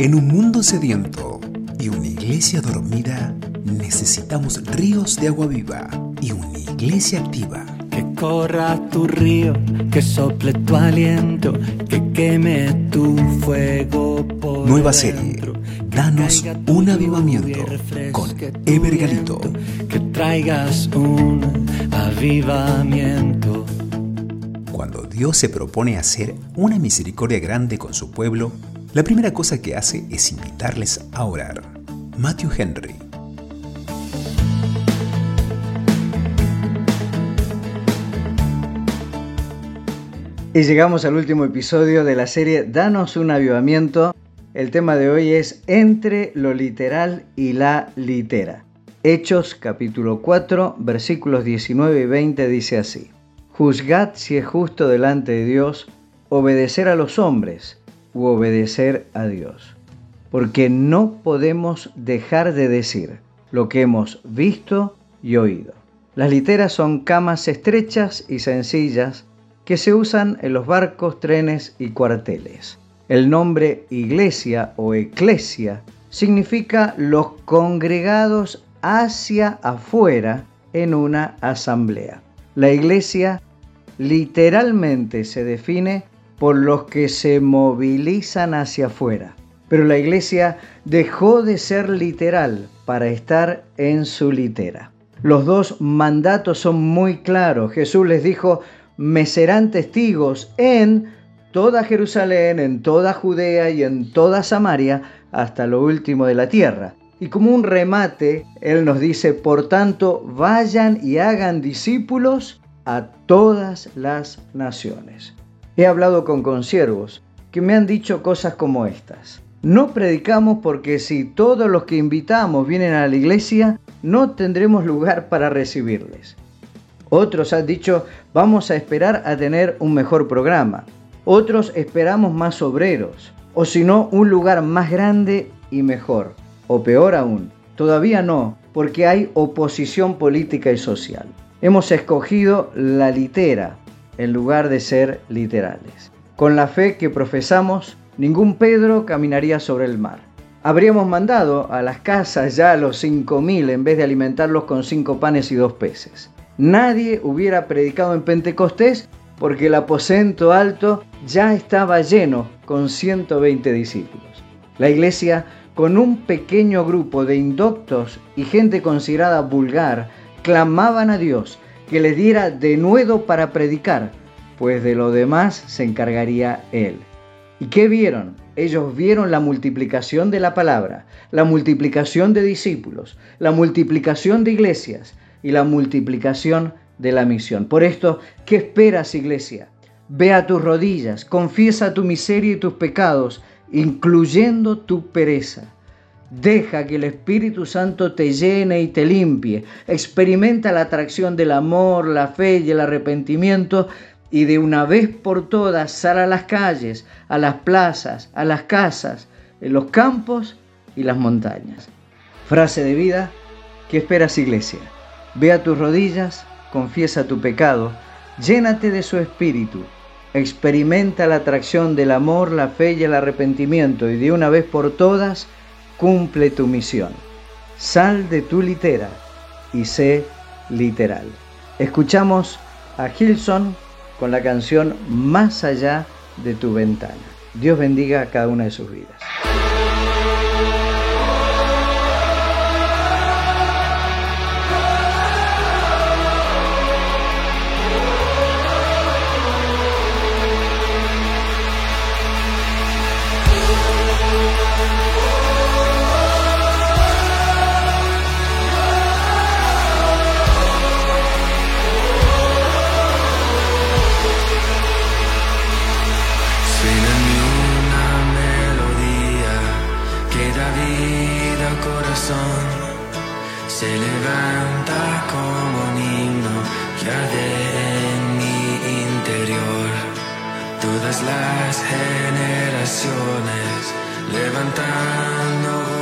En un mundo sediento y una iglesia dormida, necesitamos ríos de agua viva y una iglesia activa. Que corra tu río, que sople tu aliento, que queme tu fuego por Nueva serie. Danos un avivamiento con Ever Galito. Que traigas un avivamiento. Cuando Dios se propone hacer una misericordia grande con su pueblo, la primera cosa que hace es invitarles a orar. Matthew Henry. Y llegamos al último episodio de la serie Danos un avivamiento. El tema de hoy es Entre lo literal y la litera. Hechos capítulo 4 versículos 19 y 20 dice así. Juzgad si es justo delante de Dios obedecer a los hombres u obedecer a Dios. Porque no podemos dejar de decir lo que hemos visto y oído. Las literas son camas estrechas y sencillas que se usan en los barcos, trenes y cuarteles. El nombre iglesia o eclesia significa los congregados hacia afuera en una asamblea. La iglesia literalmente se define por los que se movilizan hacia afuera. Pero la iglesia dejó de ser literal para estar en su litera. Los dos mandatos son muy claros. Jesús les dijo, me serán testigos en toda Jerusalén, en toda Judea y en toda Samaria, hasta lo último de la tierra. Y como un remate, Él nos dice, por tanto, vayan y hagan discípulos a todas las naciones. He hablado con consiervos que me han dicho cosas como estas. No predicamos porque si todos los que invitamos vienen a la iglesia, no tendremos lugar para recibirles. Otros han dicho, vamos a esperar a tener un mejor programa. Otros esperamos más obreros. O si no, un lugar más grande y mejor. O peor aún, todavía no, porque hay oposición política y social. Hemos escogido la litera en lugar de ser literales. Con la fe que profesamos, ningún Pedro caminaría sobre el mar. Habríamos mandado a las casas ya a los cinco mil en vez de alimentarlos con cinco panes y dos peces nadie hubiera predicado en Pentecostés porque el aposento alto ya estaba lleno con 120 discípulos. La iglesia, con un pequeño grupo de indoctos y gente considerada vulgar, clamaban a Dios que les diera de nuevo para predicar, pues de lo demás se encargaría Él. ¿Y qué vieron? Ellos vieron la multiplicación de la palabra, la multiplicación de discípulos, la multiplicación de iglesias, y la multiplicación de la misión. Por esto, ¿qué esperas, iglesia? Ve a tus rodillas, confiesa tu miseria y tus pecados, incluyendo tu pereza. Deja que el Espíritu Santo te llene y te limpie. Experimenta la atracción del amor, la fe y el arrepentimiento y de una vez por todas sal a las calles, a las plazas, a las casas, en los campos y las montañas. Frase de vida, ¿qué esperas iglesia? Ve a tus rodillas, confiesa tu pecado, llénate de su espíritu, experimenta la atracción del amor, la fe y el arrepentimiento y de una vez por todas cumple tu misión. Sal de tu litera y sé literal. Escuchamos a Gilson con la canción Más allá de tu ventana. Dios bendiga a cada una de sus vidas. Se levanta como un himno que en mi interior. Todas las generaciones levantando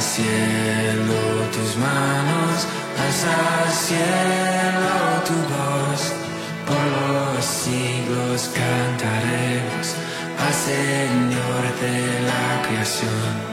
cielo tus manos, al cielo tu voz, por los siglos cantaremos al Señor de la creación.